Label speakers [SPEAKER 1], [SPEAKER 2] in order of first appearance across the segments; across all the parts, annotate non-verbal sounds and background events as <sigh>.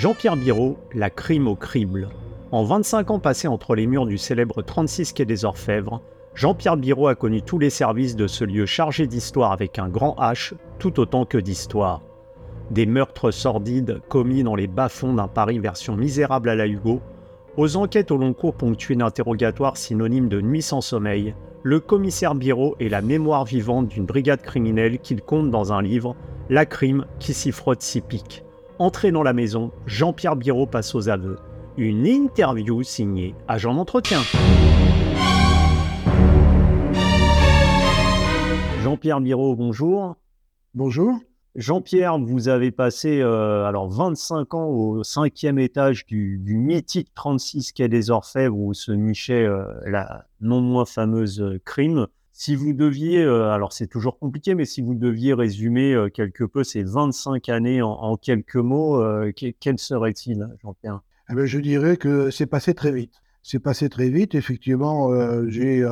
[SPEAKER 1] Jean-Pierre Biro, la crime au crible. En 25 ans passés entre les murs du célèbre 36 quai des Orfèvres, Jean-Pierre Biro a connu tous les services de ce lieu chargé d'histoire avec un grand H, tout autant que d'histoire. Des meurtres sordides commis dans les bas-fonds d'un Paris version misérable à la Hugo, aux enquêtes au long cours ponctuées d'interrogatoires synonymes de nuit sans sommeil, le commissaire Biro est la mémoire vivante d'une brigade criminelle qu'il compte dans un livre, La crime qui s'y frotte s'y pique. Entré dans la maison, Jean-Pierre Biro passe aux aveux. Une interview signée Agent d'entretien. Jean-Pierre Biro, bonjour.
[SPEAKER 2] Bonjour.
[SPEAKER 1] Jean-Pierre, vous avez passé euh, alors 25 ans au cinquième étage du, mythique 36 quai des Orfèvres où se nichait euh, la non moins fameuse euh, crime. Si vous deviez, alors c'est toujours compliqué, mais si vous deviez résumer quelque peu ces 25 années en, quelques mots, quel serait-il, Jean-Pierre?
[SPEAKER 2] Eh ben, Je dirais que c'est passé très vite. C'est passé très vite. Effectivement, j'ai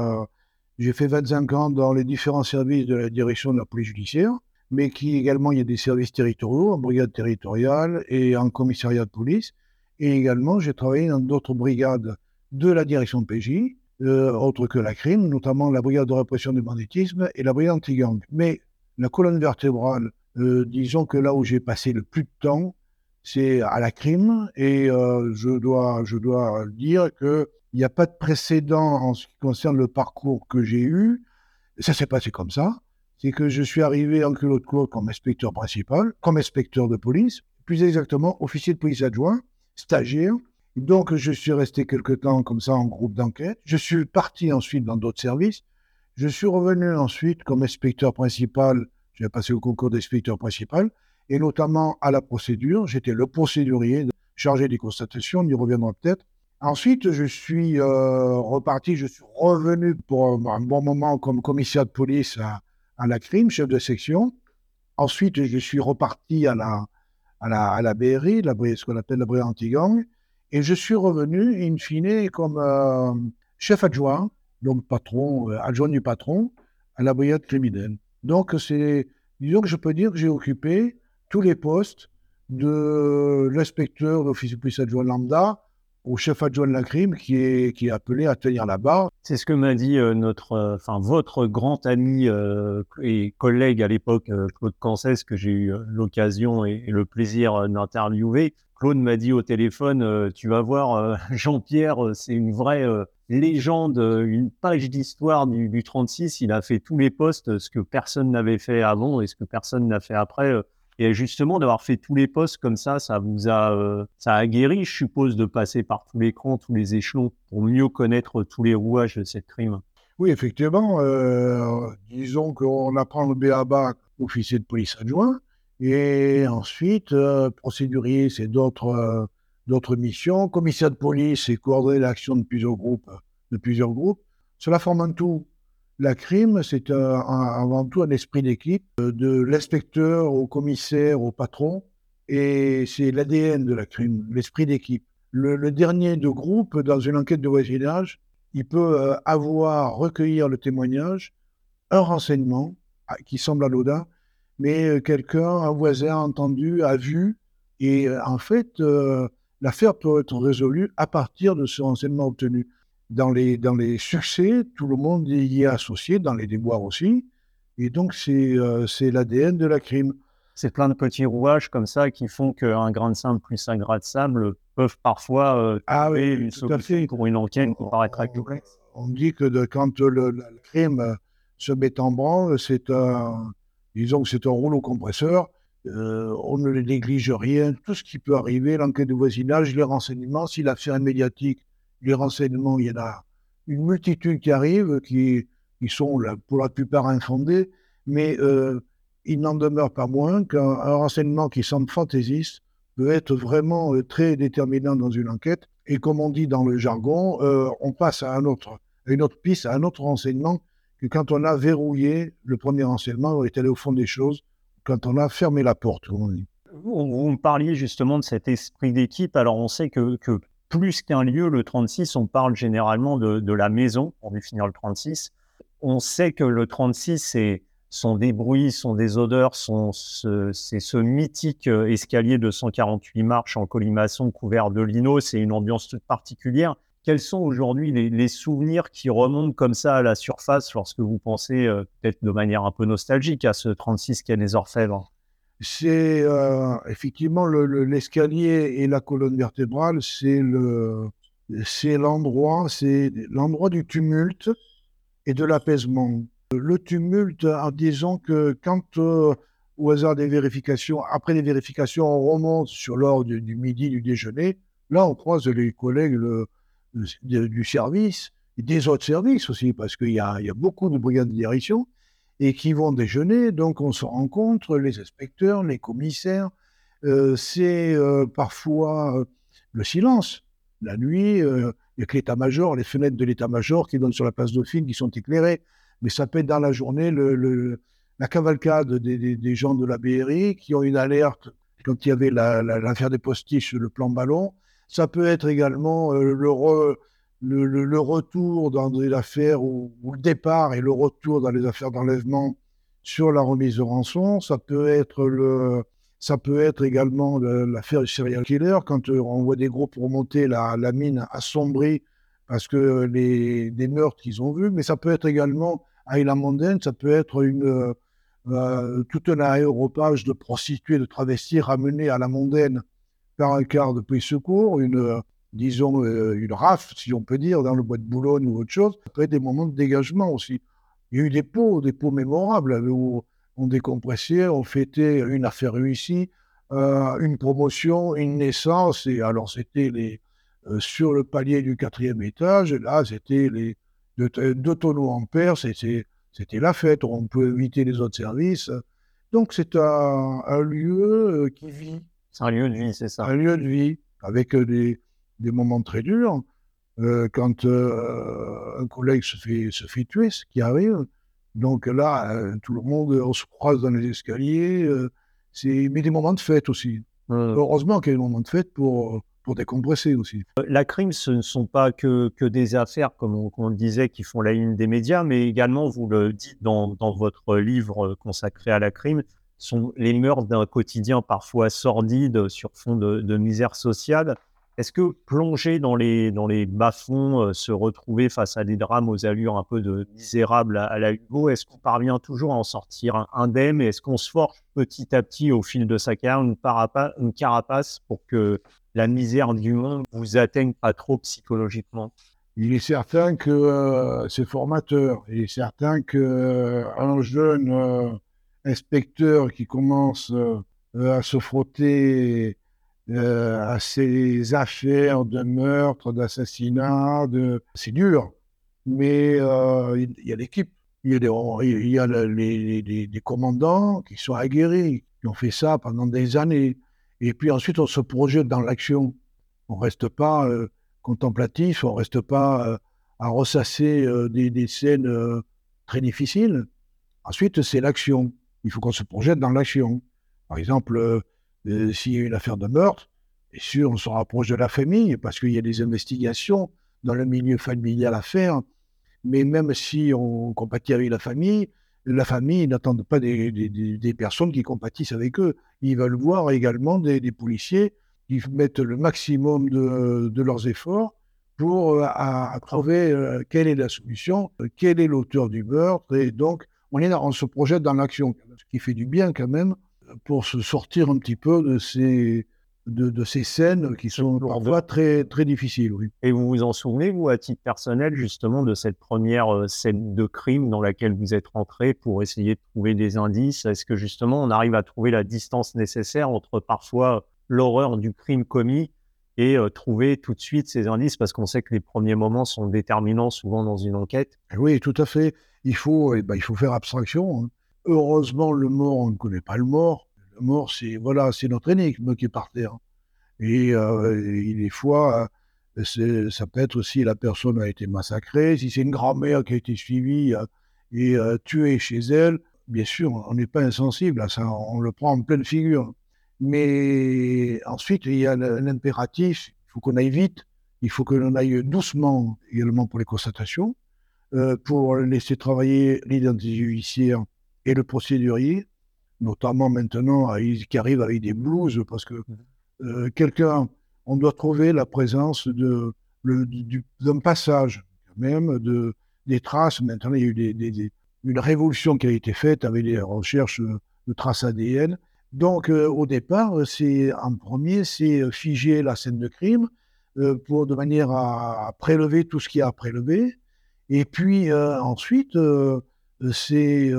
[SPEAKER 2] j'ai fait 25 ans dans les différents services de la direction de la police judiciaire mais qui également, il y a des services territoriaux, en brigade territoriale et en commissariat de police. Et également, j'ai travaillé dans d'autres brigades de la direction de PJ, euh, que la crime, notamment la brigade de répression du banditisme et la brigade anti-gang. Mais la colonne vertébrale, euh, disons que là où j'ai passé le plus de temps, c'est à la crime. Et euh, je, dois, je dois dire qu'il n'y a pas de précédent en ce qui concerne le parcours que j'ai eu. Ça s'est passé comme ça c'est que je suis arrivé en culot de comme inspecteur principal, comme inspecteur de police, plus exactement officier de police adjoint, stagiaire. Donc, je suis resté quelque temps comme ça en groupe d'enquête. Je suis parti ensuite dans d'autres services. Je suis revenu ensuite comme inspecteur principal. J'ai passé au concours d'inspecteur principal et notamment à la procédure. J'étais le procédurier chargé des constatations. On y reviendra peut-être. Ensuite, je suis euh, reparti, je suis revenu pour un bon moment comme commissaire de police à, la crime, chef de section. Ensuite, je suis reparti à la, à la, à la BRI, la, ce qu'on appelle la BRI anti-gang, et je suis revenu, in fine, comme euh, chef adjoint, donc patron, euh, adjoint du patron, à la brigade criminelle. Donc, c'est, disons que je peux dire que j'ai occupé tous les postes de l'inspecteur d'office de police adjoint lambda au chef adjoint de la crime qui est, qui est appelé à tenir la barre.
[SPEAKER 1] C'est ce que m'a dit euh, notre, euh, enfin votre grand ami euh, et collègue à l'époque, Claude Cancès, que j'ai eu l'occasion et, le plaisir d'interviewer. Claude m'a dit au téléphone, tu vas voir, <laughs> Jean-Pierre, c'est une vraie légende, une page d'histoire du, du 36. Il a fait tous les postes, ce que personne n'avait fait avant et ce que personne n'a fait après et justement, d'avoir fait tous les postes comme ça, ça vous a, euh, ça a guéri, je suppose, de passer par tous les crans, tous les échelons pour mieux connaître tous les rouages de cette crime.
[SPEAKER 2] Oui, effectivement. Euh, disons qu'on apprend le BABA officier de police adjoint. Et ensuite, euh, procédurier, c'est d'autres d'autres missions. Commissaire de police, c'est coordonner l'action de plusieurs groupes. De plusieurs groupes. Cela forme un tout la crime, c'est avant tout un esprit d'équipe, euh, de l'inspecteur au commissaire au patron, et c'est l'ADN de la crime, l'esprit d'équipe. Le, dernier de groupe, dans une enquête de voisinage, il peut euh, avoir, recueillir le témoignage, un renseignement ah, qui semble anodin, mais euh, quelqu'un, un voisin a entendu, a vu, et en fait, l'affaire peut être résolue à partir de ce renseignement obtenu dans les, dans les succès, tout le monde y est associé, dans les déboires aussi. Et donc, c'est euh, c'est l'ADN de la crime.
[SPEAKER 1] C'est plein de petits rouages comme ça qui font qu'un grain de sable plus un grain de sable peuvent parfois euh,
[SPEAKER 2] ah oui, une
[SPEAKER 1] solution pour une enquête qui paraît très complexe.
[SPEAKER 2] On dit que de, quand le, la crime euh, se met en branle, c'est un, disons que c'est un rouleau compresseur. Euh, on ne néglige rien. Tout ce qui peut arriver, l'enquête de voisinage, les renseignements, si l'affaire est médiatique, les renseignements, il y en a une multitude qui arrivent, qui, qui sont pour la plupart infondés, mais euh, il n'en demeure pas moins qu'un renseignement qui semble fantaisiste peut être vraiment euh, très déterminant dans une enquête. Et comme on dit dans le jargon, on passe à, autre, une autre piste, à un autre renseignement que quand on a verrouillé le premier renseignement, on est allé au fond des choses, quand on a fermé la porte,
[SPEAKER 1] Vous, vous me parliez justement de cet esprit d'équipe. Alors, on sait que, plus qu'un lieu, le 36, on parle généralement de, la maison pour définir le 36. On sait que le 36, c'est sont des bruits, sont des odeurs, c'est ce mythique euh, escalier de 148 marches en colimaçon couvert de lino, c'est une ambiance toute particulière. Quels sont aujourd'hui les, souvenirs qui remontent comme ça à la surface lorsque vous pensez, euh, peut-être de manière un peu nostalgique, à ce 36 quai des Orfèvres?
[SPEAKER 2] C'est euh, effectivement l'escalier et la colonne vertébrale, c'est le, c'est l'endroit, c'est l'endroit du tumulte et de l'apaisement. Le tumulte, en disant que quand, euh, au hasard des vérifications, après les vérifications, on remonte sur l'heure du, midi, du déjeuner, là, on croise les collègues du service, des autres services aussi, parce qu'il y, a, beaucoup de brigades de direction, et qui vont déjeuner, donc on se rencontre, les inspecteurs, les commissaires, euh, c'est euh, parfois le silence. La nuit, il n'y a que l'état-major, les fenêtres de l'état-major qui donnent sur la place Dauphine qui sont éclairées mais ça peut être dans la journée le, la cavalcade des, gens de la BRI qui ont une alerte quand il y avait l'affaire des postiches, le plan ballon. Ça peut être également euh, le, retour dans des affaires ou, le départ et le retour dans les affaires d'enlèvement sur la remise de rançon. Ça peut être le, ça peut être également l'affaire du serial killer, quand euh, on voit des groupes remonter la, mine assombrie parce que les, meurtres qu'ils ont vus, mais ça peut être également à la mondaine, ça peut être une, euh, tout un aéropage de prostituées, de travestis ramenés à la mondaine par un quart de pays secours, une, euh, disons, une rafle, si on peut dire, dans le bois de Boulogne ou autre chose. Être des moments de dégagement aussi. Il y a eu des pots, des pots mémorables où on décompressait, on fêtait une affaire réussie, une promotion, une naissance, et alors c'était les, sur le palier du quatrième étage, là c'était les deux, tonneaux en paire, c'était la fête, on peut éviter les autres services. Donc c'est un, lieu euh, qui vit.
[SPEAKER 1] C'est un lieu de vie, c'est ça.
[SPEAKER 2] Un lieu de vie, avec euh, des, des moments très durs. Euh, quand un collègue se fait, se fait tuer, ce qui arrive. Donc là, tout le monde, on se croise dans les escaliers. c'est mais des moments de fête aussi. Heureusement qu'il y a des moments de fête pour, pour décompresser aussi.
[SPEAKER 1] Euh, la crime, ce ne sont pas que, que des affaires, comme on, le disait, qui font la ligne des médias, mais également, vous le dites dans, dans votre livre consacré à la crime, sont les meurtres d'un quotidien parfois sordide sur fond de, misère sociale. Est-ce que plonger dans les, dans les bas-fonds, euh, se retrouver face à des drames aux allures un peu de misérables à, la Hugo, est-ce qu'on parvient toujours à en sortir indemne est-ce qu'on se forge petit à petit au fil de sa carrière une, carapace pour que la misère du monde vous atteigne pas trop psychologiquement?
[SPEAKER 2] Il est certain que euh, c'est formateur. Il est certain qu'un euh, jeune euh, inspecteur qui commence à se frotter à ces affaires de meurtre, d'assassinat, c'est dur. Mais il y a l'équipe. Il y a, des, les, commandants qui sont aguerris, qui ont fait ça pendant des années. Et puis ensuite, on se projette dans l'action. On ne reste pas euh, contemplatif, on ne reste pas euh, à ressasser euh, des, scènes très difficiles. Ensuite, c'est l'action. Il faut qu'on se projette dans l'action. Par exemple, s'il y a une affaire de meurtre, bien sûr, on se rapproche de la famille parce qu'il y a des investigations dans le milieu familial à faire. Mais même si on compatit avec la famille, la famille n'attend pas des, personnes qui compatissent avec eux. Ils veulent voir également des, policiers qui mettent le maximum de, leurs efforts pour euh, trouver euh, quelle est la solution, quel est l'auteur du meurtre. Et donc, on, est, on se projette dans l'action, ce qui fait du bien quand même pour se sortir un petit peu de ces, de, ces scènes qui sont parfois très, très difficiles. Oui.
[SPEAKER 1] Et vous vous en souvenez, vous, à titre personnel, justement, de cette première euh, scène de crime dans laquelle vous êtes rentré pour essayer de trouver des indices? Est-ce que justement on arrive à trouver la distance nécessaire entre parfois l'horreur du crime commis et euh, trouver tout de suite ces indices? Parce qu'on sait que les premiers moments sont déterminants souvent dans une enquête.
[SPEAKER 2] Oui, tout à fait. Il faut, eh ben, il faut faire abstraction. Hein. Heureusement, le mort, on ne connaît pas le mort mort, c'est voilà, c'est notre énigme qui est par terre. Et, euh, des fois, ça peut être aussi la personne a été massacrée, si c'est une grand-mère qui a été suivie euh, et euh, tuée chez elle, bien sûr, on n'est pas insensible à ça, on le prend en pleine figure. Mais ensuite, il y a l'impératif, il faut qu'on aille vite, il faut que l'on aille doucement également pour les constatations, pour laisser travailler l'identité judiciaire et le procédurier, notamment maintenant qui arrive avec des blues, parce que mmh. quelqu'un, on doit trouver la présence de, d'un passage, même de, des traces. Maintenant, il y a eu une révolution qui a été faite avec les recherches de traces ADN. Donc, euh, au départ, c'est en premier, c'est figer la scène de crime euh, pour de manière à, prélever tout ce qu'il y a à prélever. Et puis euh, ensuite, c'est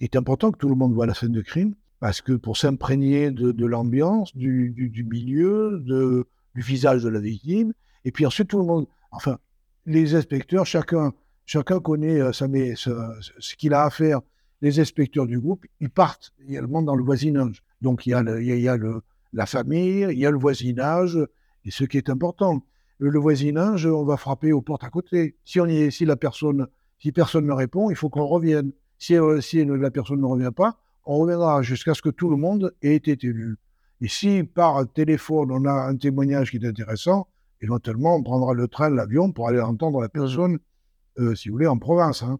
[SPEAKER 2] est important que tout le monde voit la scène de crime parce que pour s'imprégner de, l'ambiance, du, milieu, du visage de la victime, et puis ensuite tout le monde, enfin, les inspecteurs, chacun, chacun connaît ça met, ce, ce qu'il a à faire les inspecteurs du groupe, ils partent également dans le voisinage. Donc il y a, il y a le, la famille, il y a le voisinage, et ce qui est important. Le, voisinage, on va frapper aux portes à côté. Si, on y si la personne, si personne ne répond, il faut qu'on revienne. Si, euh, si la personne ne revient pas, on reviendra jusqu'à ce que tout le monde ait été élu. Et si par téléphone on a un témoignage qui est intéressant, éventuellement on prendra le train, l'avion pour aller entendre la personne, euh, si vous voulez, en province. Hein.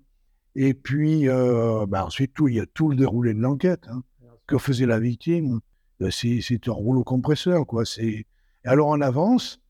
[SPEAKER 2] Et puis, euh, bah, ensuite, tout, il y a tout le déroulé de l'enquête. Hein. Que faisait la victime? Bah, C'est un rouleau compresseur. Quoi. Et alors, on avance.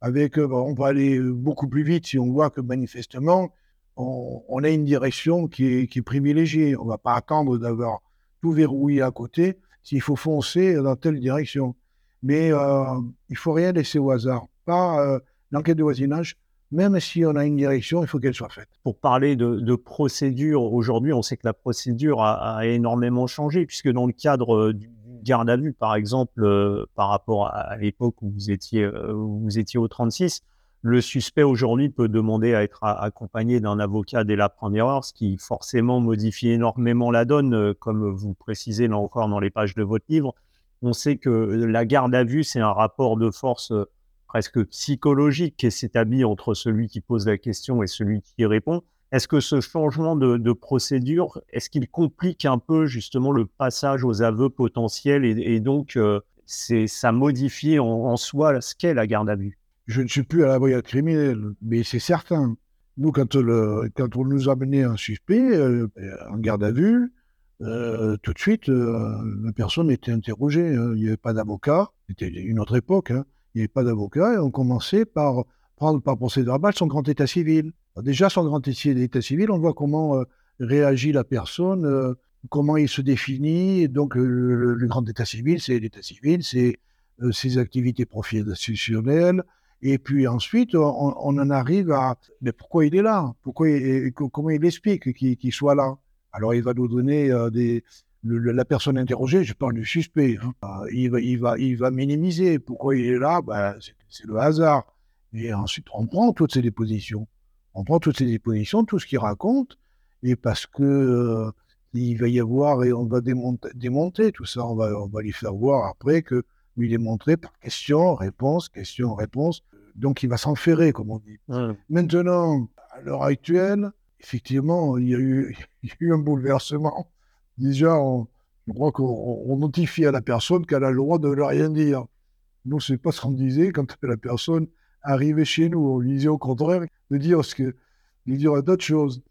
[SPEAKER 2] Avec, euh, bah, on va aller beaucoup plus vite si on voit que manifestement, on, a une direction qui est, privilégiée. On ne va pas attendre d'avoir tout verrouillé à côté s'il faut foncer dans telle direction. Mais euh, il ne faut rien laisser au hasard. Pas euh, l'enquête de voisinage, même si on a une direction, il faut qu'elle soit faite.
[SPEAKER 1] Pour parler de, procédure, aujourd'hui, on sait que la procédure a, énormément changé, puisque dans le cadre euh, du garde à vue, par exemple, euh, par rapport à, l'époque où vous étiez, euh, vous étiez au 36, le suspect aujourd'hui peut demander à être accompagné d'un avocat dès la première heure, ce qui forcément modifie énormément la donne, comme vous précisez là encore dans les pages de votre livre. On sait que la garde à vue, c'est un rapport de force presque psychologique qui s'établit entre celui qui pose la question et celui qui répond. Est-ce que ce changement de, procédure, est-ce qu'il complique un peu justement le passage aux aveux potentiels et, donc euh, c'est ça modifie en, soi ce qu'est la garde à vue?
[SPEAKER 2] Je ne suis plus à la brigade criminelle, mais c'est certain. Nous, quand, on nous a amené un suspect euh, en garde à vue, euh, tout de suite, la personne était interrogée. Hein. Il n'y avait pas d'avocat. C'était une autre époque. Hein il n'y avait pas d'avocat, et on commençait par prendre par procédure verbal son grand état civil. déjà, son grand état civil, on voit comment euh, réagit la personne, euh, comment il se définit. donc, le, grand état civil, c'est l'état civil, c'est euh, ses activités professionnelles. Et puis ensuite, on, en arrive à mais pourquoi il est là? Pourquoi Comment il explique qu'il soit là? Alors, il va nous donner la personne interrogée, je parle du suspect, hein, il, va, il, va, il va minimiser. Pourquoi il est là? Ben, C'est le hasard. Et ensuite, on prend toutes ces dépositions. On prend toutes ces dépositions, tout ce qu'il raconte, et parce que euh, il va y avoir, et on va démonter, démonter tout ça, on va, on va lui faire voir après que lui démontrer par question, réponse, question, réponse. Donc il va s'enferrer, comme on dit. Maintenant, à l'heure actuelle, effectivement, il y, a eu, <laughs> il y a eu un bouleversement déjà, on, je crois qu'on notifie à la personne qu'elle a le droit de ne rien dire. Nous, c'est pas ce qu'on disait quand la personne arrivait chez nous. On lui disait au contraire de dire ce que, de dire d'autres choses.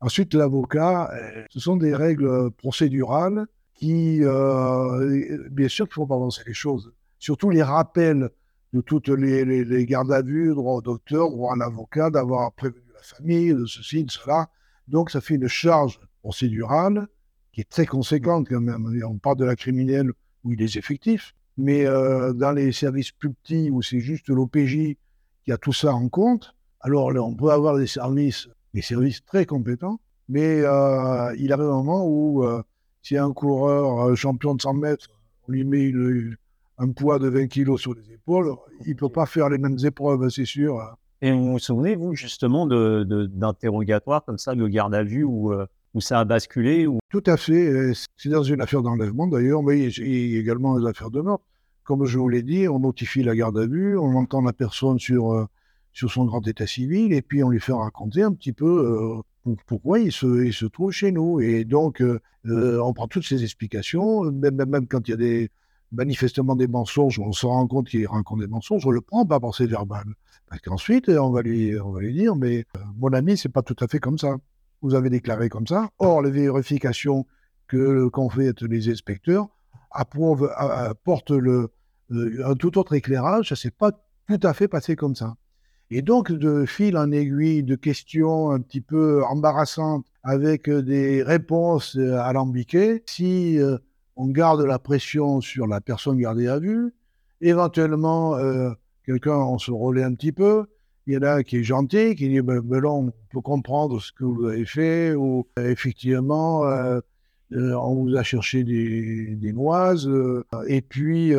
[SPEAKER 2] Ensuite, l'avocat, euh, ce sont des règles procédurales qui, euh, bien sûr, qu'il faut pas avancer les choses. Surtout les rappels de toutes les, gardes à vue, droit au docteur ou à un avocat, d'avoir prévenu la famille de ceci, de cela. Donc, ça fait une charge procédurale qui est très conséquente quand même. On parle de la criminelle où il est effectif, mais euh, dans les services plus petits où c'est juste l'OPJ qui a tout ça en compte, alors là, on peut avoir des services, des services très compétents, mais euh, il arrive un moment où euh, si un coureur champion de 100 mètres, on lui met un poids de 20 kilos sur les épaules, il ne peut pas faire les mêmes épreuves, c'est sûr.
[SPEAKER 1] Et vous vous souvenez, vous, justement, d'interrogatoires de, comme ça, de garde à vue, où où ça a basculé ou...
[SPEAKER 2] Tout à fait. C'est dans une affaire d'enlèvement d'ailleurs, mais il y a également des affaires de mort. Comme je vous l'ai dit, on notifie la garde à vue, on entend la personne sur, euh, sur son grand état civil et puis on lui fait raconter un petit peu euh, pourquoi il se, il se, trouve chez nous. Et donc, euh, on prend toutes ces explications, même, même, quand il y a des manifestement des mensonges, on se rend compte qu'il raconte des mensonges, on le prend pas par ses verbales. Parce qu'ensuite, on, va lui, on va lui dire, mais mon ami, c'est pas tout à fait comme ça vous avez déclaré comme ça. Or, les vérifications qu'ont fait les inspecteurs apporte le, un tout autre éclairage. Ça s'est pas tout à fait passé comme ça. Et donc, de fil en aiguille, de questions un petit peu embarrassantes avec des réponses alambiquées, si on garde la pression sur la personne gardée à vue, éventuellement, quelqu'un, on se relaie un petit peu, il y en a qui est gentil, qui dit ben, ben on peut comprendre ce que vous avez fait, ou effectivement, euh, euh, on vous a cherché des, des noises. Euh, et puis,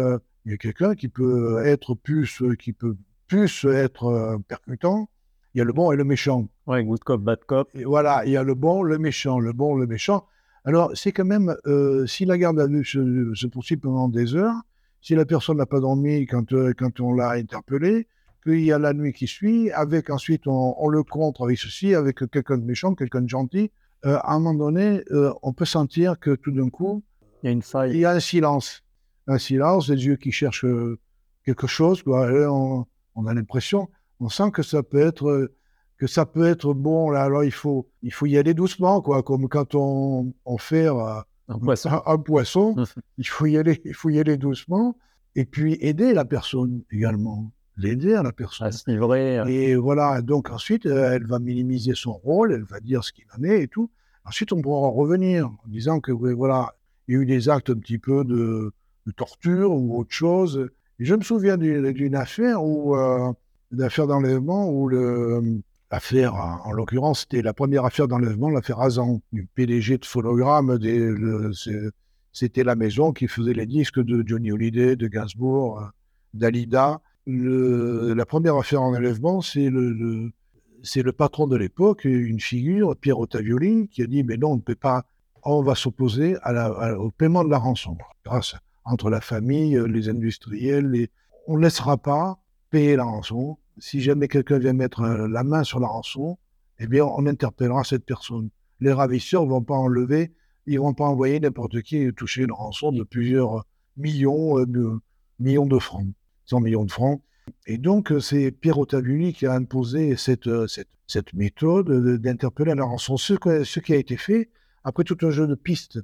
[SPEAKER 2] il y a quelqu'un qui peut être plus, qui peut plus être percutant. Il y a le bon et le méchant.
[SPEAKER 1] Ouais, good cop, bad cop.
[SPEAKER 2] Et voilà, il y a le bon, le méchant, le bon, le méchant. Alors, c'est quand même, si la garde à vue se, se, poursuit pendant des heures, si la personne n'a pas dormi quand, quand on l'a interpellé, qu'il y a la nuit qui suit, avec ensuite on, le contre avec ceci, avec quelqu'un de méchant, quelqu'un de gentil. Euh, à un moment donné, euh, on peut sentir que tout d'un coup,
[SPEAKER 1] il y a une faille.
[SPEAKER 2] Il y a un silence. Un silence, des yeux qui cherchent euh, quelque chose. On, on, a l'impression, on sent que ça peut être que ça peut être bon. Là, alors il faut, il faut y aller doucement, quoi, comme quand on, on fait un
[SPEAKER 1] poisson.
[SPEAKER 2] Un, poisson <laughs> il faut y aller, il faut y aller doucement. Et puis aider la personne également l'aider à la personne. À
[SPEAKER 1] se livrer.
[SPEAKER 2] Et voilà, donc ensuite, euh, elle va minimiser son rôle, elle va dire ce qu'il en est et tout. Ensuite, on pourra revenir en disant que voilà, il y a eu des actes un petit peu de, torture ou autre chose. Je me souviens d'une affaire où, euh, affaire d'enlèvement où le, l'affaire, en l'occurrence, c'était la première affaire d'enlèvement, l'affaire Azan, du PDG de phonogramme. C'était la maison qui faisait les disques de Johnny Hallyday, de Gainsbourg, euh, d'Alida la première affaire en enlèvement, c'est le, c'est le patron de l'époque, une figure, Pierre Ottavioli, qui a dit Mais non, on ne peut pas, on va s'opposer au paiement de la rançon. Grâce entre la famille, les industriels, on ne laissera pas payer la rançon. Si jamais quelqu'un vient mettre la main sur la rançon, eh bien, on interpellera cette personne. Les ravisseurs ne vont pas enlever, ils ne vont pas envoyer n'importe qui toucher une rançon de plusieurs millions, euh, de, francs. 100 millions de francs. Et donc, euh, c'est Pierre qui a imposé cette, euh, méthode d'interpeller la rançon. Ce, qui a été fait, après tout un jeu de pistes,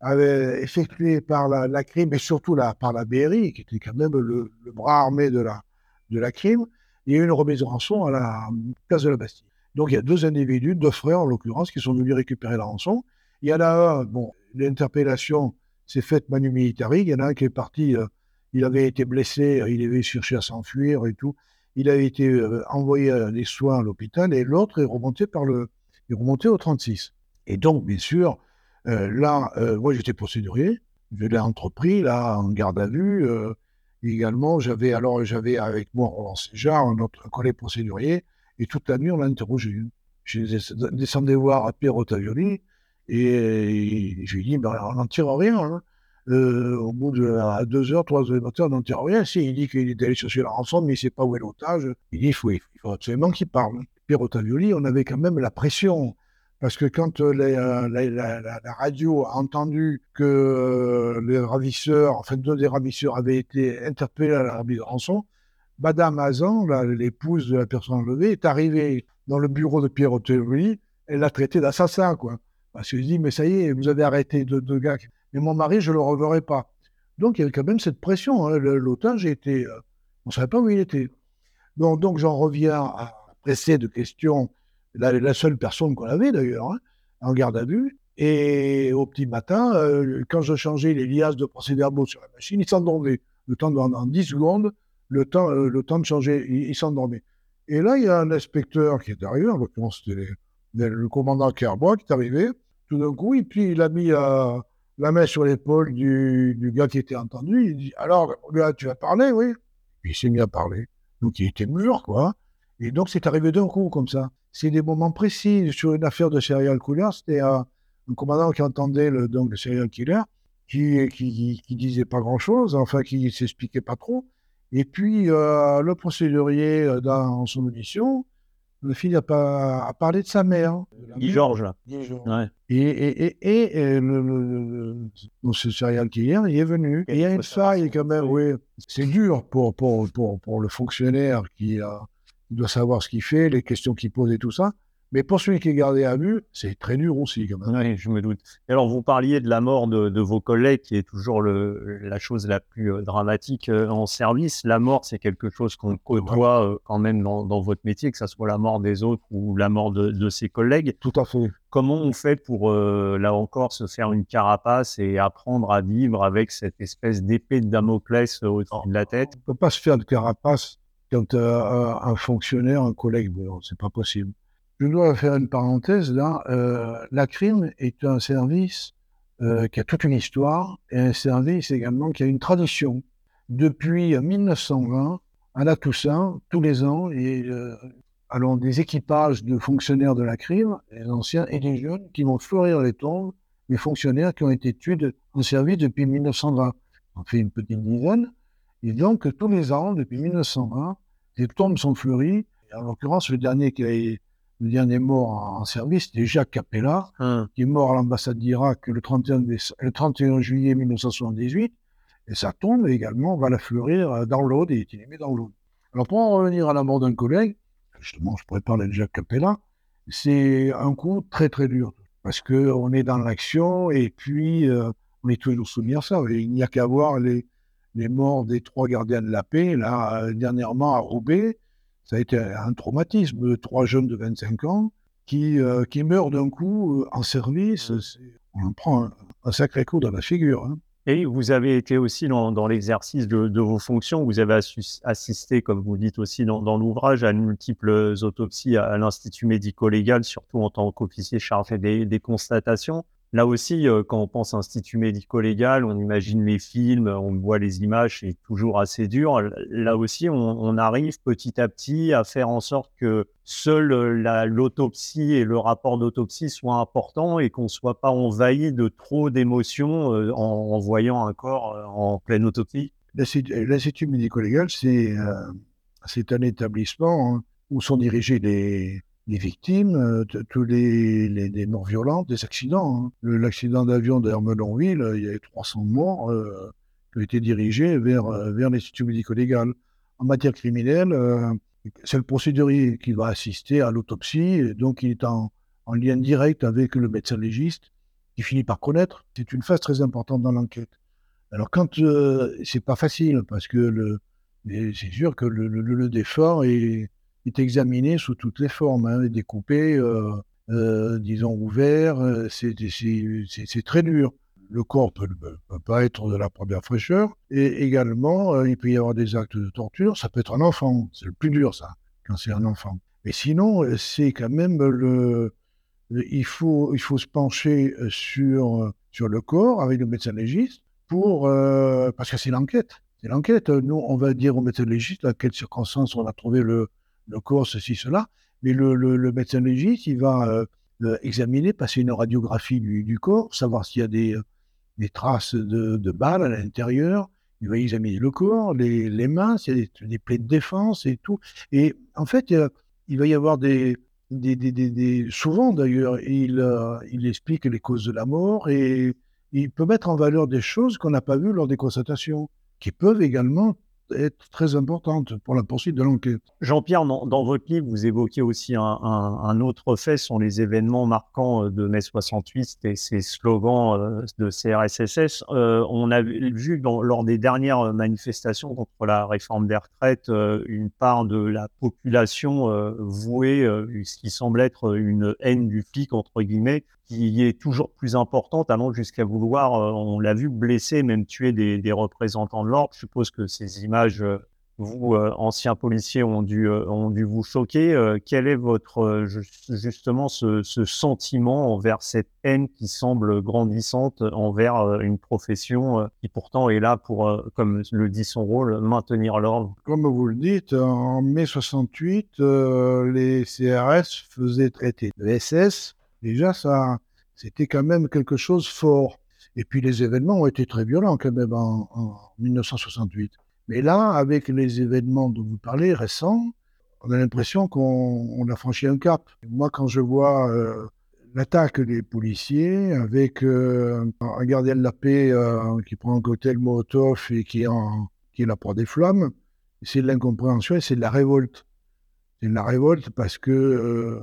[SPEAKER 2] avait effectué par la, crime et surtout par la BRI, qui était quand même le, bras armé de la, de la crime, il y a eu une remise de rançon à la place de la Bastille. Donc il y a deux individus, deux frères en l'occurrence, qui sont venus récupérer la rançon. Il y en a un, bon, l'interpellation s'est faite manu militari, il y en a un qui est parti euh, il avait été blessé, il avait cherché à s'enfuir et tout. Il a été euh, envoyé à des soins à l'hôpital et l'autre est remonté par le, est remonté au 36. Et donc, bien sûr, euh, là, euh, moi j'étais procédurier, je l'ai entrepris là en garde à vue. également, j'avais alors j'avais avec moi Roland Séjar, notre collègue procédurier, et toute la nuit on l'a interrogé. Je descendais voir Pierre Ottavioli et je lui ai dit, ben, on n'en tire rien. Hein. Euh, au bout de à 2 heures, 3 heures du matin, on n'en tire rien. Si, il dit qu'il est allé chercher la rançon, mais il ne sait pas où est l'otage. Il dit faut, il faut absolument qu'il parle. Pierre Ottavioli, on avait quand même la pression. Parce que quand euh, euh, la, radio a entendu que les ravisseurs, enfin deux des ravisseurs avaient été interpellés à la remise de rançon, Madame Azan, l'épouse de la personne enlevée, est arrivée dans le bureau de Pierre Ottavioli, elle l'a traité d'assassin, quoi. Parce qu'il dit, mais ça y est, vous avez arrêté deux, deux gars mais mon mari, je ne le reverrai pas. Donc il y avait quand même cette pression. Hein. L'otage était. Euh, on ne savait pas où il était. Donc, donc j'en reviens à presser de questions. La, la seule personne qu'on avait d'ailleurs, hein, en garde à vue. Et au petit matin, euh, quand je changeais les liasses de procès-verbaux sur la machine, il s'endormait. Le temps de, en 10 secondes, le temps, euh, le temps de changer, il, s'endormait. Et là, il y a un inspecteur qui est arrivé, en l'occurrence, c'était le commandant Kerbois qui est arrivé. Tout d'un coup, et puis il a mis la main sur l'épaule du, gars qui était entendu. Il dit Alors, gars, tu vas parler, oui Puis il s'est mis à parler. Donc il était mûr, quoi. Et donc c'est arrivé d'un coup, comme ça. C'est des moments précis. Sur une affaire de serial killer, c'était un, commandant qui entendait le, donc, le serial killer, qui, qui, qui, disait pas grand-chose, enfin qui s'expliquait pas trop. Et puis euh, le procédurier, euh, dans son audition, le fils a, pas, a parlé de sa mère.
[SPEAKER 1] Guy Georges, là.
[SPEAKER 2] Et, et, et, et le, le, ce serial killer, il est venu. Et il y a une faille quand même, oui. C'est dur pour, pour, pour, pour, le fonctionnaire qui, doit savoir ce qu'il fait, les questions qu'il pose et tout ça. Mais pour celui qui est gardé à vue, c'est très dur aussi, quand même.
[SPEAKER 1] Oui, je me doute. alors, vous parliez de la mort de, vos collègues, qui est toujours le, la chose la plus euh, dramatique euh, en service. La mort, c'est quelque chose qu'on côtoie euh, quand même dans, votre métier, que ce soit la mort des autres ou la mort de, ses collègues.
[SPEAKER 2] Tout à fait.
[SPEAKER 1] Comment on fait pour, là encore, se faire une carapace et apprendre à vivre avec cette espèce d'épée de Damoclès au-dessus de la tête?
[SPEAKER 2] On ne peut pas se faire de carapace quand un fonctionnaire, un collègue, c'est pas possible. Je dois faire une parenthèse là. Euh, la crime est un service euh, qui a toute une histoire et un service également qui a une tradition. Depuis 1920, à la Toussaint, tous les ans, et, euh, allons, des équipages de fonctionnaires de la crime, les anciens et les jeunes, qui vont fleurir les tombes des fonctionnaires qui ont été tués en service depuis 1920. On fait une petite dizaine. Et donc, tous les ans, depuis 1920, les tombes sont fleuries. En l'occurrence, le dernier qui a le dernier mort en service, c'était Jacques Capella, hum. qui est mort à l'ambassade d'Irak le 31, le 31 juillet 1978. Et sa tombe également va la fleurir euh, dans l'Aude et est inhumé dans l'Aude. Alors pour en revenir à la mort d'un collègue, justement je pourrais parler de Jacques Capella, c'est un coup très très dur. Parce qu'on est dans l'action et puis euh, on est toujours soumis à ça. il n'y a qu'à voir les, les morts des trois gardiens de la paix, là, euh, dernièrement à Roubaix, ça a été un traumatisme. Trois jeunes de 25 ans qui, euh, qui meurent d'un coup euh, en service. On en prend un, sacré coup dans la figure. Hein.
[SPEAKER 1] Et vous avez été aussi dans, l'exercice de, vos fonctions, vous avez assisté, comme vous dites aussi dans, l'ouvrage, à multiples autopsies à, l'Institut médico-légal, surtout en tant qu'officier chargé des constatations. Là aussi, euh, quand on pense institut médico-légal, on imagine les films, on voit les images, c'est toujours assez dur. Là aussi, on, arrive petit à petit à faire en sorte que seule euh, l'autopsie et le rapport d'autopsie soient importants et qu'on ne soit pas envahi de trop d'émotions euh, en, voyant un corps en pleine autopsie.
[SPEAKER 2] L'Institut médico-légal, c'est un établissement hein, où sont dirigés des, les victimes, euh, tous les, morts violentes, des accidents. Hein. L'accident d'avion d'Hermelonville, il y a eu 300 morts euh, qui ont été dirigés vers, euh, l'Institut médico-légal. En matière criminelle, c'est le procédurier qui va assister à l'autopsie, donc il est en, en, lien direct avec le médecin légiste qui finit par connaître. C'est une phase très importante dans l'enquête. Alors quand c'est pas facile, parce que c'est sûr que le, le, le défunt est est examiné sous toutes les formes, hein, découpé, euh, euh, disons ouvert, euh, c'est très dur. Le corps peut, peut, pas être de la première fraîcheur, et également, il peut y avoir des actes de torture, ça peut être un enfant, c'est le plus dur ça, quand c'est un enfant. Mais sinon, c'est quand même le, il faut, il faut se pencher sur, sur le corps avec le médecin légiste pour, parce que c'est l'enquête. C'est l'enquête. Nous, on va dire au médecin légiste à quelles circonstances on a trouvé le, le corps, ceci, cela. Mais le, médecin légiste, il va euh, examiner, passer une radiographie du, corps, savoir s'il y a des, des traces de, balles à l'intérieur. Il va examiner le corps, les, mains, s'il y a des, plaies de défense et tout. Et en fait, il va y avoir des, des, souvent d'ailleurs, il, euh, il explique les causes de la mort et il peut mettre en valeur des choses qu'on n'a pas vues lors des constatations, qui peuvent également être très importante pour la poursuite de l'enquête.
[SPEAKER 1] Jean-Pierre, dans, votre livre, vous évoquez aussi un, autre fait, sont les événements marquants euh, de mai 68 et ces slogans euh, de CRSSS. Euh, on a vu lors des dernières manifestations contre la réforme des retraites une part de la population vouée, ce qui semble être une haine du flic, entre guillemets, qui est toujours plus importante, allant jusqu'à vouloir, euh, on l'a vu, blesser, même tuer des, représentants de l'ordre. Je suppose que ces images, euh, vous, euh, anciens policiers, ont dû, ont dû vous choquer. quel est votre, justement, ce, sentiment envers cette haine qui semble grandissante envers une profession qui pourtant est là pour, comme le dit son rôle, maintenir l'ordre?
[SPEAKER 2] Comme vous le dites, en mai 68, les CRS faisaient traiter de SS Déjà, ça, c'était quand même quelque chose fort. Et puis les événements ont été très violents quand même en, 1968. Mais là, avec les événements dont vous parlez récents, on a l'impression qu'on a franchi un cap. Moi, quand je vois euh, l'attaque des policiers avec euh, un gardien de la paix euh, qui prend un cocktail Molotov et qui est, en, qui est la proie des flammes, c'est de l'incompréhension et c'est de la révolte. C'est de la révolte parce que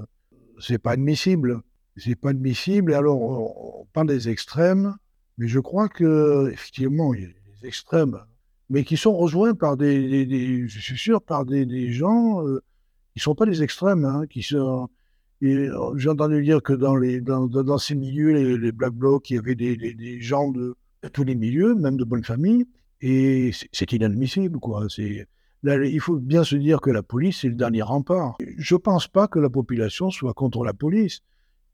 [SPEAKER 2] c'est pas admissible. C'est pas admissible. Alors, on, parle des extrêmes, mais je crois que effectivement, il y a des extrêmes, mais qui sont rejoints par des, je suis sûr, par des, gens euh, qui sont pas des extrêmes, hein, qui sont. Euh, j'ai entendu dire que dans, ces milieux, les, Black Blocs, il y avait des, gens de, tous les milieux, même de bonne famille, et c'est inadmissible, quoi. C'est il faut bien se dire que la police, c'est le dernier rempart. Je ne pense pas que la population soit contre la police.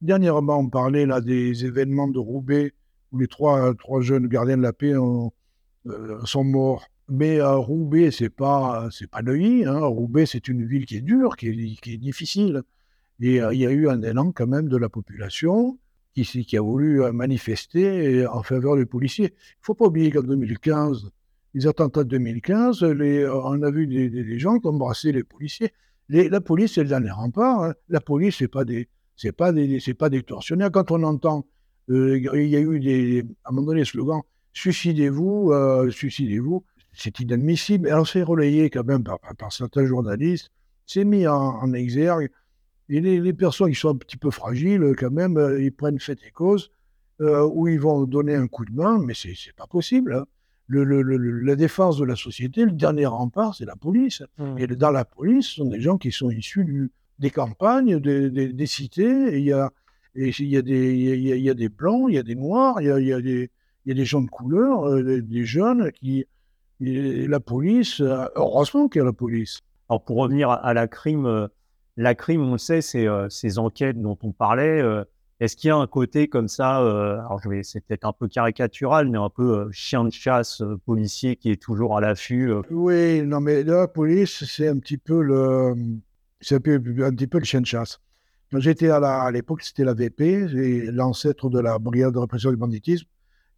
[SPEAKER 2] Dernièrement, on parlait là des événements de Roubaix, où les trois, jeunes gardiens de la paix euh, sont morts. Mais euh, Roubaix, c'est pas c'est pas Neuilly. Hein. Roubaix, c'est une ville qui est dure, qui est, difficile. Et euh, il y a eu un élan quand même de la population qui, qui a voulu manifester en faveur des policiers. Il ne faut pas oublier qu'en 2015, les attentats de 2015, les, on a vu des, gens qui embrassaient les policiers. la police, c'est le dernier rempart. Hein. La police, c'est pas des, c'est pas des, c'est pas des tortionnaires. Quand on entend, euh, il y a eu des, à un moment donné, slogan suicidez-vous, euh, suicidez-vous, c'est inadmissible. Alors c'est relayé quand même par, certains journalistes, c'est mis en, exergue. Et les, personnes qui sont un petit peu fragiles, quand même, euh, ils prennent fait et cause, où ils vont donner un coup de main, mais c'est, pas possible. Hein la défense de la société, le dernier rempart, c'est la police. Mmh. Et dans la police, ce sont des gens qui sont issus des campagnes, des, cités. il y a, il y, a des, il y, a, des blancs, il y a des noirs, il y a, il y a, des, il y a des gens de couleur, euh, des jeunes qui. la police, euh, heureusement qu'il y a la police.
[SPEAKER 1] Alors pour revenir à la crime, euh, la crime, on le sait, c'est ces enquêtes dont on parlait. Est-ce qu'il y a un côté comme ça, alors c'est peut-être un peu caricatural, mais un peu chien de chasse policier qui est toujours à l'affût
[SPEAKER 2] Oui, non, mais la police, c'est un petit peu le, c'est un, petit peu le chien de chasse. Quand j'étais à l'époque, c'était la VP, l'ancêtre de la brigade de répression du banditisme.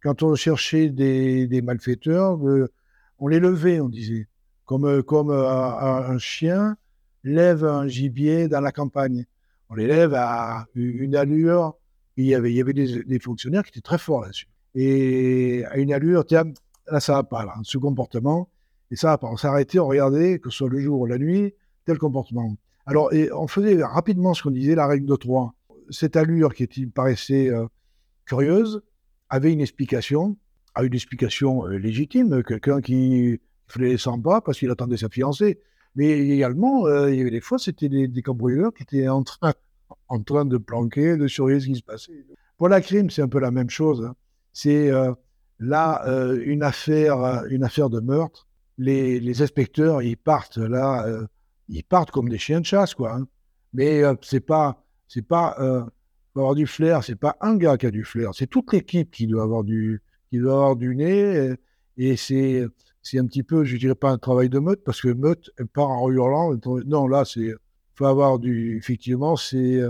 [SPEAKER 2] Quand on cherchait des, malfaiteurs, on les levait, on disait, comme, comme un chien lève un gibier dans la campagne on l'élève à une allure. Il y avait, il y avait des, fonctionnaires qui étaient très forts là-dessus. Et à une allure, tiens, là, ça va pas, là, ce comportement. Et ça va pas. On s'arrêtait, on regardait, que ce soit le jour ou la nuit, tel comportement. Alors, on faisait rapidement ce qu'on disait, la règle de trois. Cette allure qui était, paraissait euh, curieuse avait une explication, a une explication euh, légitime. Quelqu'un qui faisait les 100 pas parce qu'il attendait sa fiancée. Mais également, euh, il y avait des fois, c'était des, des, cambrioleurs qui étaient en train, de planquer, de surveiller ce qui se passait. Pour la crime, c'est un peu la même chose. Hein. C'est là une, affaire, une affaire de meurtre. Les, les inspecteurs, ils partent là, ils partent comme des chiens de chasse, quoi. Hein. Mais c'est pas, c'est pas, avoir du flair, c'est pas un gars qui a du flair, c'est toute l'équipe qui doit avoir du, qui doit avoir du nez. et c'est c'est un petit peu, je dirais pas un travail de meute, parce que meute, elle part en hurlant. Non, là, c'est, faut avoir du, effectivement, c'est,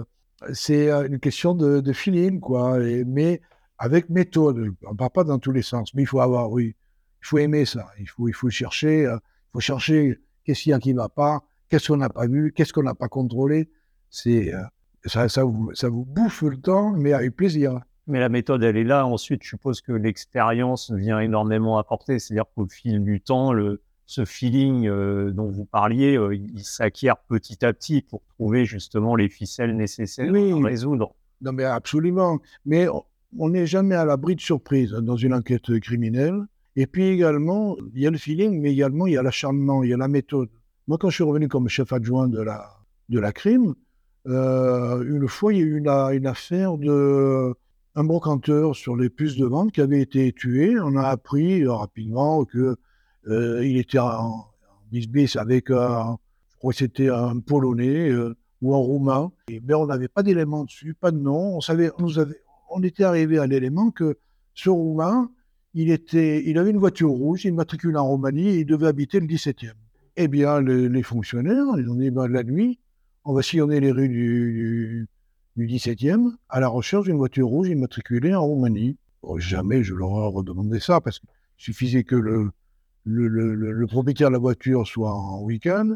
[SPEAKER 2] c'est une question de, feeling, quoi. mais avec méthode. On ne part pas dans tous les sens, mais il faut avoir, oui, il faut aimer ça. Il faut, il faut chercher, il faut chercher qu'est-ce qu'il y a qui ne va pas, qu'est-ce qu'on n'a pas vu, qu'est-ce qu'on n'a pas contrôlé? C'est, ça, ça, vous, ça vous bouffe le temps, mais avec plaisir.
[SPEAKER 1] Mais la méthode, elle est là. Ensuite, je suppose que l'expérience vient énormément apporter. C'est-à-dire qu'au fil du temps, le, ce feeling euh, dont vous parliez, euh, il s'acquiert petit à petit pour trouver justement les ficelles nécessaires oui. à résoudre.
[SPEAKER 2] Non, mais absolument. Mais on n'est jamais à l'abri de surprise dans une enquête criminelle. Et puis également, il y a le feeling, mais également, il y a l'acharnement, il y a la méthode. Moi, quand je suis revenu comme chef adjoint de la, de la crime, euh, une fois, il y a eu une, affaire de un brocanteur sur les puces de vente qui avait été tué. On a appris euh, rapidement que euh, était en, bis avec un, je crois que c'était un Polonais ou un Roumain. mais ben, on n'avait pas d'éléments dessus, pas de nom. On savait, on, avait, on était arrivé à l'élément que ce Roumain, il, était, il avait une voiture rouge, il matricule en Roumanie et il devait habiter le 17e. Eh bien, les, fonctionnaires, ils ont dit, ben, la nuit, on va sillonner les rues du du 17e à la recherche d'une voiture rouge immatriculée en Roumanie. jamais je leur ai redemandé ça parce qu'il suffisait que le, propriétaire de la voiture soit en week-end,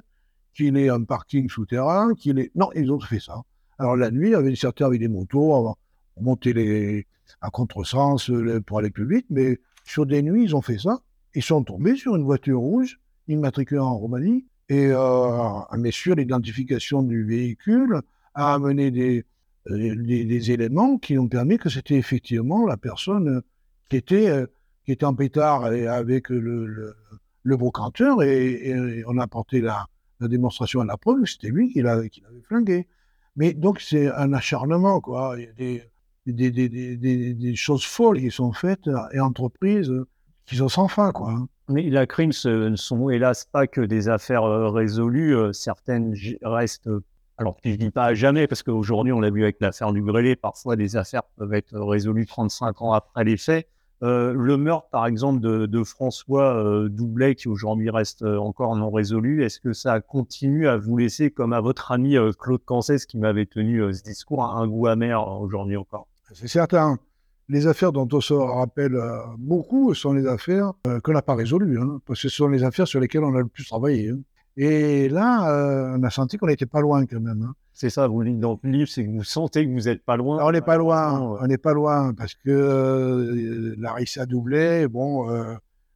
[SPEAKER 2] qu'il ait un parking souterrain, qu'il ait... Non, ils ont fait ça. Alors la nuit, avait certains avec des motos, on montait les... à contresens pour aller plus vite, mais sur des nuits, ils ont fait ça. Ils sont tombés sur une voiture rouge immatriculée en Roumanie et euh, mais sur l'identification du véhicule, a amené des, des, éléments qui ont permis que c'était effectivement la personne qui était, qui était en pétard avec le, le, brocanteur et, on a apporté la, la démonstration à la preuve, c'était lui qui l'avait flingué. Mais donc c'est un acharnement, quoi. Il y a des, des, des, des, choses folles qui sont faites et entreprises qui sont sans fin, quoi.
[SPEAKER 1] Mais la crime, ce ne sont hélas pas que des affaires euh, résolues. Euh, certaines restent, alors je ne dis pas à jamais, parce qu'aujourd'hui, on l'a vu avec l'affaire du Grélé, parfois des affaires peuvent être résolues 35 ans après les faits. Euh, le meurtre, par exemple, de, François euh, Doublet, qui aujourd'hui reste euh, encore non résolu, est-ce que ça continue à vous laisser, comme à votre ami Claude Cancès, qui m'avait tenu ce discours, un goût amer aujourd'hui encore?
[SPEAKER 2] C'est certain. Les affaires dont on se rappelle beaucoup sont les affaires qu'on n'a pas résolues, hein, parce que ce sont les affaires sur lesquelles on a le plus travaillé. Hein. Et là, on a senti qu'on n'était pas loin quand même. Hein.
[SPEAKER 1] C'est ça, vous dites dans le livre, c'est que vous sentez que vous n'êtes pas loin.
[SPEAKER 2] on n'est pas loin, on n'est pas loin, parce que euh, Larissa Doublet, bon, euh,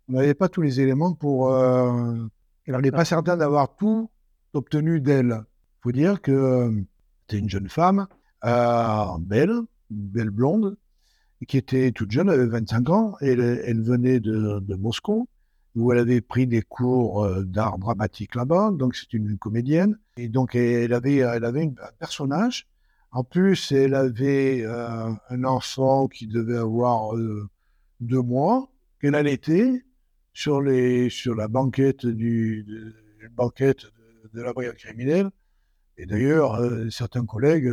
[SPEAKER 2] on n'avait pas tous les éléments pour. Euh, on n'est pas certain d'avoir tout obtenu d'elle. Il faut dire que c'était une jeune femme, belle, belle blonde, qui était toute jeune, elle avait 25 ans, et elle, venait de, de Moscou où elle avait pris des cours euh, d'art dramatique là-bas, donc c'est une comédienne. Et donc elle avait, elle avait un personnage. En plus, elle avait euh, un enfant qui devait avoir euh, deux mois, qu'elle allaitait sur, sur la banquette, du, de, banquette de, la brigade criminelle. Et d'ailleurs, certains collègues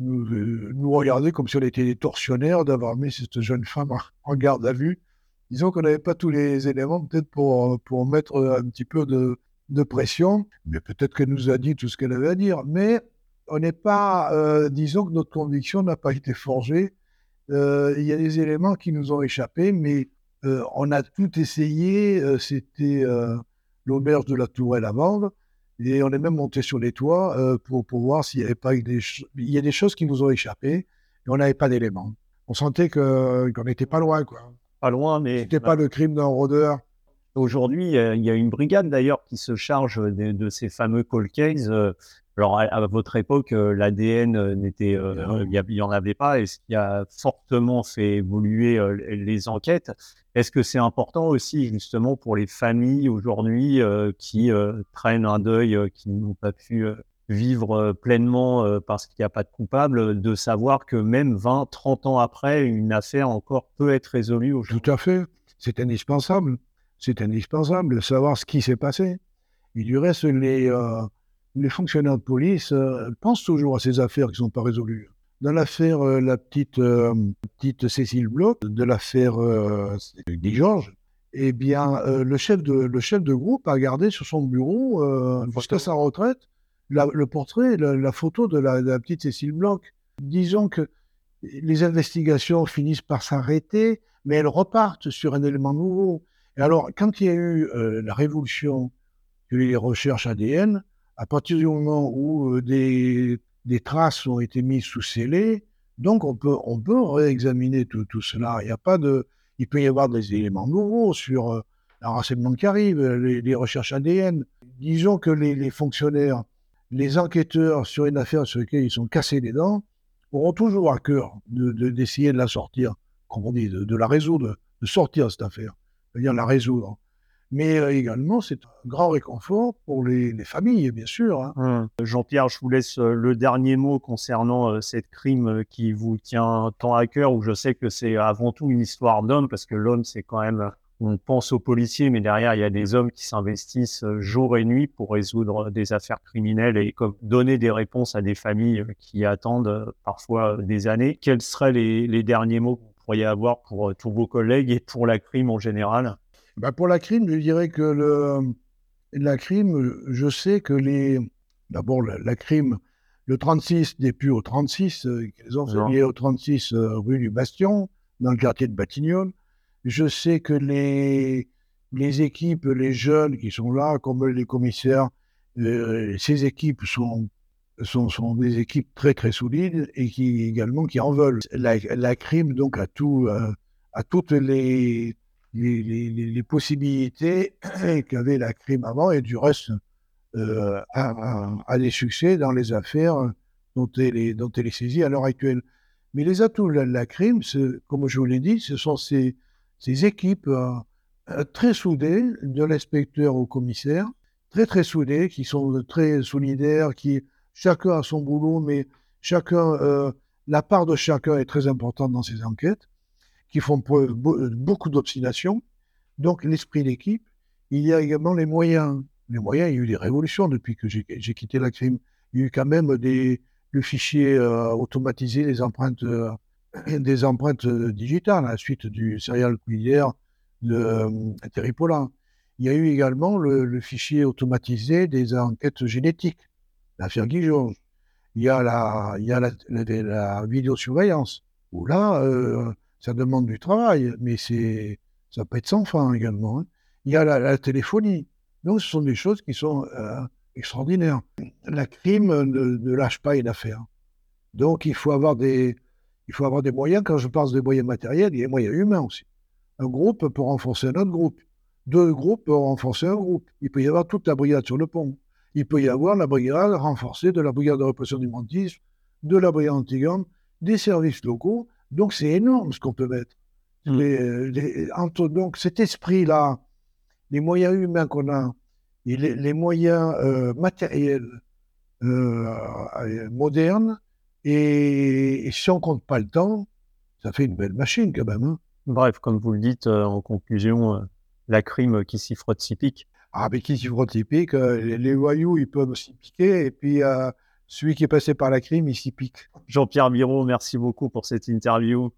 [SPEAKER 2] nous, nous, regardaient comme si on était des tortionnaires d'avoir mis cette jeune femme en garde à vue disons qu'on n'avait pas tous les éléments peut-être pour, pour mettre un petit peu de, de pression, mais peut-être qu'elle nous a dit tout ce qu'elle avait à dire. Mais on n'est pas, euh, disons que notre conviction n'a pas été forgée. Euh, il y a des éléments qui nous ont échappé, mais euh, on a tout essayé. C'était l'auberge de la Tourelle à vendre. Et on est même monté sur les toits pour, pour voir s'il n'y avait pas des Il y a des choses qui nous ont échappé et on n'avait pas d'éléments. On sentait qu'on n'était pas loin, quoi
[SPEAKER 1] pas loin, mais.
[SPEAKER 2] C'était pas le crime d'un rôdeur.
[SPEAKER 1] Aujourd'hui, il y a une brigade d'ailleurs qui se charge de, ces fameux cold cases. Euh, alors, à, votre époque, euh, l'ADN euh, n'était, il n'y en avait pas, et ce qui a fortement fait évoluer les enquêtes. Est-ce que c'est important aussi, justement, pour les familles aujourd'hui qui prennent un deuil, qui n'ont pas pu vivre pleinement parce qu'il n'y a pas de coupable, de savoir que même 20, 30 ans après, une affaire encore peut être résolue aujourd'hui?
[SPEAKER 2] Tout à fait. C'est indispensable. C'est indispensable de savoir ce qui s'est passé. Et du reste, les, euh, les fonctionnaires de police euh, pensent toujours à ces affaires qui ne sont pas résolues. Dans l'affaire, euh, la petite, petite Cécile Bloch, de l'affaire Guy Georges, eh bien, le, chef de, le chef de groupe a gardé sur son bureau, jusqu'à sa retraite, le portrait, la, photo de la, petite Cécile Blanc. Disons que les investigations finissent par s'arrêter, mais elles repartent sur un élément nouveau. Et alors, quand il y a eu euh, la révolution les recherches ADN, à partir du moment où euh, des, traces ont été mises sous scellé, donc on peut, on peut réexaminer tout, tout cela. Il, y a pas de, il peut y avoir des éléments nouveaux sur euh, renseignement qui arrive, les, recherches ADN. Disons que les fonctionnaires les enquêteurs sur une affaire sur laquelle ils sont cassés les dents auront toujours à cœur d'essayer de, de, la sortir, comme on dit, de, la résoudre, de sortir cette affaire, c'est-à-dire la résoudre. Mais euh, également, c'est un grand réconfort pour les, familles, bien sûr. Hein.
[SPEAKER 1] Hum. Jean-Pierre, je vous laisse euh, le dernier mot concernant euh, cette crime qui vous tient tant à cœur, où je sais que c'est avant tout une histoire d'homme, parce que l'homme, c'est quand même on pense aux policiers, mais derrière, il y a des hommes qui s'investissent jour et nuit pour résoudre des affaires criminelles et donner des réponses à des familles qui attendent parfois des années. Quels seraient les, derniers mots que vous pourriez avoir pour tous vos collègues et pour la crime en général?
[SPEAKER 2] Bah Pour la crime, je dirais que le, la crime, je sais que les. D'abord, la, crime, le 36 n'est plus au 36, les ont fait au 36 rue du Bastion, dans le quartier de Batignolles. Je sais que les, les équipes, les jeunes qui sont là, comme les commissaires, euh, ces équipes sont, sont, sont, des équipes très très solides et qui également qui en veulent. La, la crime donc à tout, euh, à toutes les, les, possibilités <clears throat> qu'avait la crime avant et du reste euh, des succès dans les affaires dont elle est, saisie à l'heure actuelle. Mais les atouts de la, crime, comme je vous l'ai dit, ce sont ces, ces équipes euh, euh, très soudées, de l'inspecteur au commissaire, très très soudées, qui sont très solidaires, qui chacun a son boulot, mais chacun, euh, la part de chacun est très importante dans ces enquêtes, qui font beaucoup d'obstination. Donc l'esprit d'équipe, il y a également les moyens. Les moyens, il y a eu des révolutions depuis que j'ai quitté la crime. Il y a eu quand même le fichier euh, automatisé <coughs> des empreintes, euh, des empreintes digitales à la suite du serial killer de euh, Terry Paulin. Il y a eu également le, fichier automatisé des enquêtes génétiques, l'affaire Guy Georges. Il y a la, il y a la, la, vidéosurveillance, où là, ça demande du travail, mais c'est, ça peut être sans fin également. Hein. Il y a la, téléphonie. Donc, ce sont des choses qui sont extraordinaire. La crime ne, lâche pas une affaire. Donc il faut avoir des, il faut avoir des moyens. Quand je parle des moyens matériels, il y a des moyens humains aussi. Un groupe peut renforcer un autre groupe. Deux groupes peuvent renforcer un groupe. Il peut y avoir toute la brigade sur le pont. Il peut y avoir la brigade renforcée de la brigade de répression du mentisme, de la brigade antigone, des services locaux. Donc c'est énorme ce qu'on peut mettre. Mmh. donc cet esprit-là, les moyens humains qu'on a, les, moyens euh, matériels euh, modernes, et, si on compte pas le temps, ça fait une belle machine quand même. Hein.
[SPEAKER 1] Bref, comme vous le dites euh, en conclusion, la crime qui s'y frotte s'y pique.
[SPEAKER 2] Ah, mais qui s'y frotte s'y pique, les, voyous, ils peuvent s'y piquer, et puis celui qui est passé par la crime, il s'y pique.
[SPEAKER 1] Jean-Pierre Biro, merci beaucoup pour cette interview.